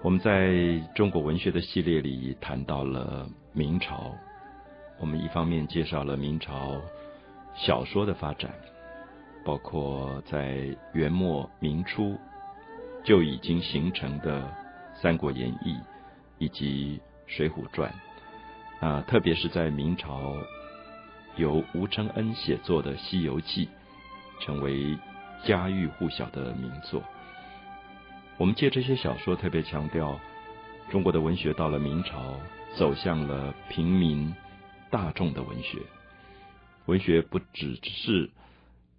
我们在中国文学的系列里谈到了明朝，我们一方面介绍了明朝小说的发展，包括在元末明初就已经形成的《三国演义》以及《水浒传》，啊，特别是在明朝由吴承恩写作的《西游记》，成为家喻户晓的名作。我们借这些小说，特别强调中国的文学到了明朝，走向了平民大众的文学。文学不只是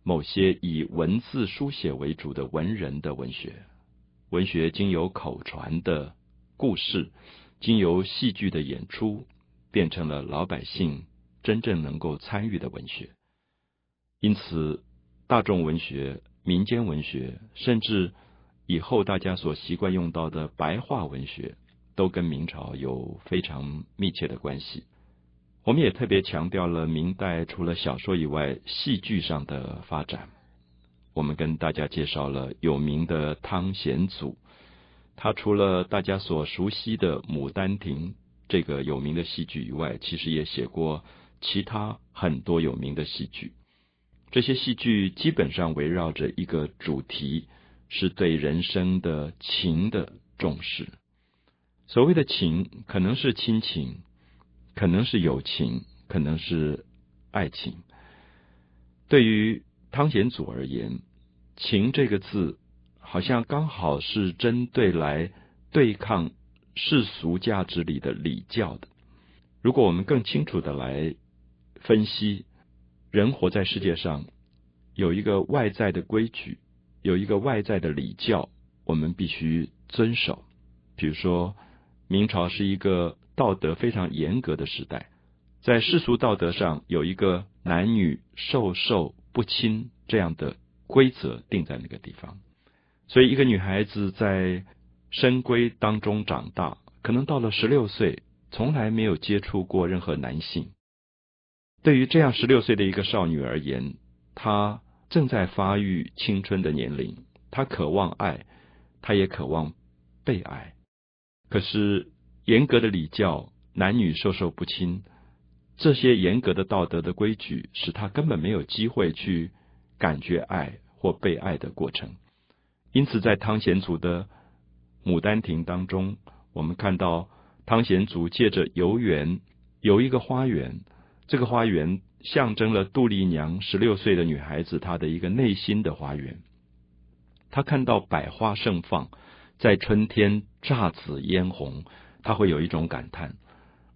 某些以文字书写为主的文人的文学，文学经由口传的故事，经由戏剧的演出，变成了老百姓真正能够参与的文学。因此，大众文学、民间文学，甚至以后大家所习惯用到的白话文学，都跟明朝有非常密切的关系。我们也特别强调了明代除了小说以外，戏剧上的发展。我们跟大家介绍了有名的汤显祖，他除了大家所熟悉的《牡丹亭》这个有名的戏剧以外，其实也写过其他很多有名的戏剧。这些戏剧基本上围绕着一个主题。是对人生的情的重视。所谓的情，可能是亲情，可能是友情，可能是爱情。对于汤显祖而言，“情”这个字，好像刚好是针对来对抗世俗价值里的礼教的。如果我们更清楚的来分析，人活在世界上，有一个外在的规矩。有一个外在的礼教，我们必须遵守。比如说，明朝是一个道德非常严格的时代，在世俗道德上有一个男女授受不亲这样的规则定在那个地方。所以，一个女孩子在深闺当中长大，可能到了十六岁，从来没有接触过任何男性。对于这样十六岁的一个少女而言，她。正在发育青春的年龄，他渴望爱，他也渴望被爱。可是严格的礼教，男女授受不亲，这些严格的道德的规矩，使他根本没有机会去感觉爱或被爱的过程。因此，在汤显祖的《牡丹亭》当中，我们看到汤显祖借着游园，有一个花园，这个花园。象征了杜丽娘十六岁的女孩子她的一个内心的花园。她看到百花盛放，在春天姹紫嫣红，她会有一种感叹，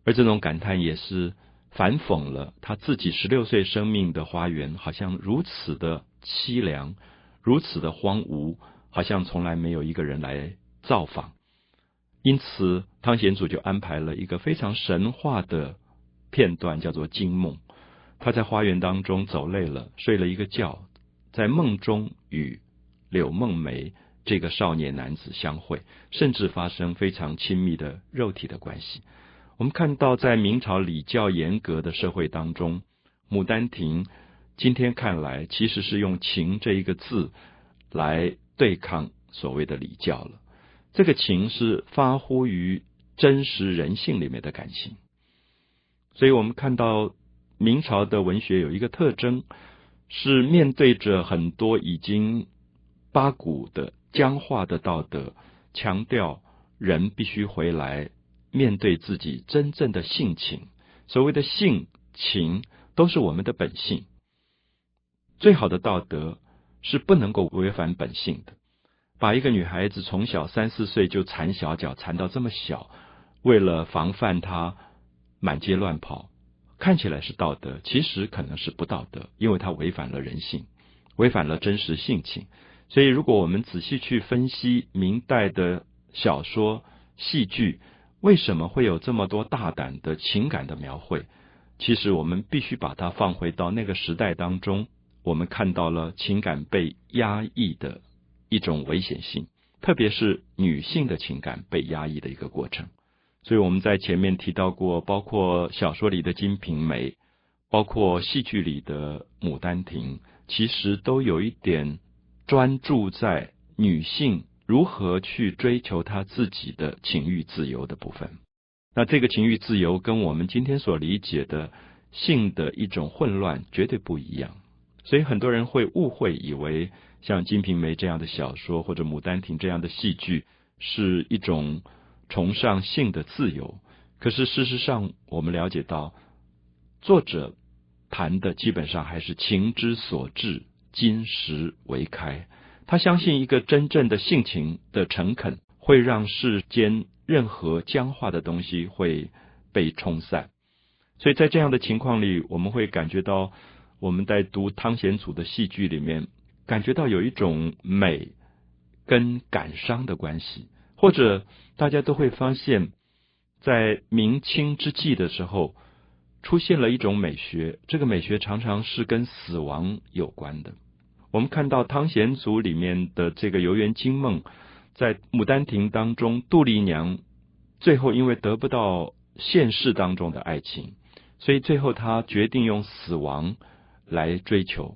而这种感叹也是反讽了她自己十六岁生命的花园，好像如此的凄凉，如此的荒芜，好像从来没有一个人来造访。因此，汤显祖就安排了一个非常神话的片段，叫做惊梦。他在花园当中走累了，睡了一个觉，在梦中与柳梦梅这个少年男子相会，甚至发生非常亲密的肉体的关系。我们看到，在明朝礼教严格的社会当中，《牡丹亭》今天看来其实是用“情”这一个字来对抗所谓的礼教了。这个情是发乎于真实人性里面的感情，所以我们看到。明朝的文学有一个特征，是面对着很多已经八股的僵化的道德，强调人必须回来面对自己真正的性情。所谓的性情，都是我们的本性。最好的道德是不能够违反本性的。把一个女孩子从小三四岁就缠小脚，缠到这么小，为了防范她满街乱跑。看起来是道德，其实可能是不道德，因为它违反了人性，违反了真实性情。所以，如果我们仔细去分析明代的小说、戏剧，为什么会有这么多大胆的情感的描绘？其实，我们必须把它放回到那个时代当中，我们看到了情感被压抑的一种危险性，特别是女性的情感被压抑的一个过程。所以我们在前面提到过，包括小说里的《金瓶梅》，包括戏剧里的《牡丹亭》，其实都有一点专注在女性如何去追求她自己的情欲自由的部分。那这个情欲自由跟我们今天所理解的性的一种混乱绝对不一样，所以很多人会误会以为像《金瓶梅》这样的小说或者《牡丹亭》这样的戏剧是一种崇尚性的自由。可是事实上，我们了解到作者谈的基本上还是情之所至，金石为开。他相信一个真正的性情的诚恳，会让世间任何僵化的东西会被冲散。所以在这样的情况里，我们会感觉到我们在读汤显祖的戏剧里面，感觉到有一种美跟感伤的关系，或者大家都会发现，在明清之际的时候，出现了一种美学，这个美学常常是跟死亡有关的。我们看到汤显祖里面的这个游园惊梦，在《牡丹亭》当中，杜丽娘最后因为得不到现世当中的爱情，所以最后她决定用死亡来追求。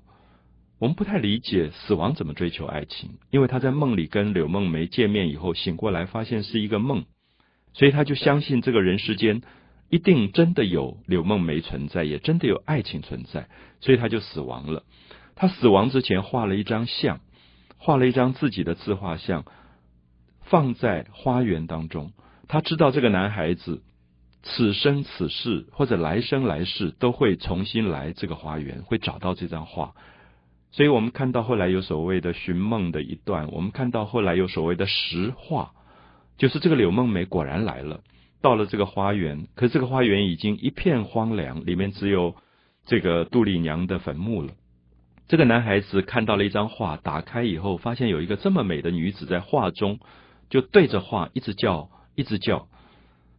我们不太理解死亡怎么追求爱情，因为他在梦里跟柳梦梅见面以后，醒过来发现是一个梦，所以他就相信这个人世间一定真的有柳梦梅存在，也真的有爱情存在，所以他就死亡了。他死亡之前画了一张像，画了一张自己的自画像，放在花园当中。他知道这个男孩子此生此世或者来生来世都会重新来这个花园，会找到这张画。所以我们看到后来有所谓的寻梦的一段，我们看到后来有所谓的实话，就是这个柳梦梅果然来了，到了这个花园，可是这个花园已经一片荒凉，里面只有这个杜丽娘的坟墓了。这个男孩子看到了一张画，打开以后发现有一个这么美的女子在画中，就对着画一直叫，一直叫。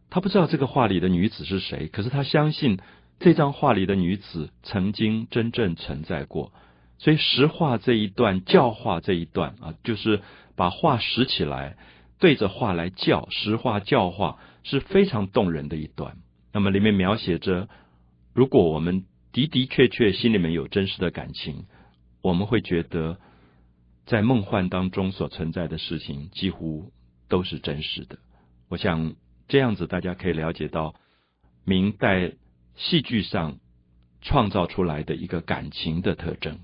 他不知道这个画里的女子是谁，可是他相信这张画里的女子曾经真正存在过。所以实话这一段，教化这一段啊，就是把话拾起来，对着话来叫，实话教化是非常动人的一段。那么里面描写着，如果我们的的确确心里面有真实的感情。我们会觉得，在梦幻当中所存在的事情几乎都是真实的。我想这样子，大家可以了解到明代戏剧上创造出来的一个感情的特征。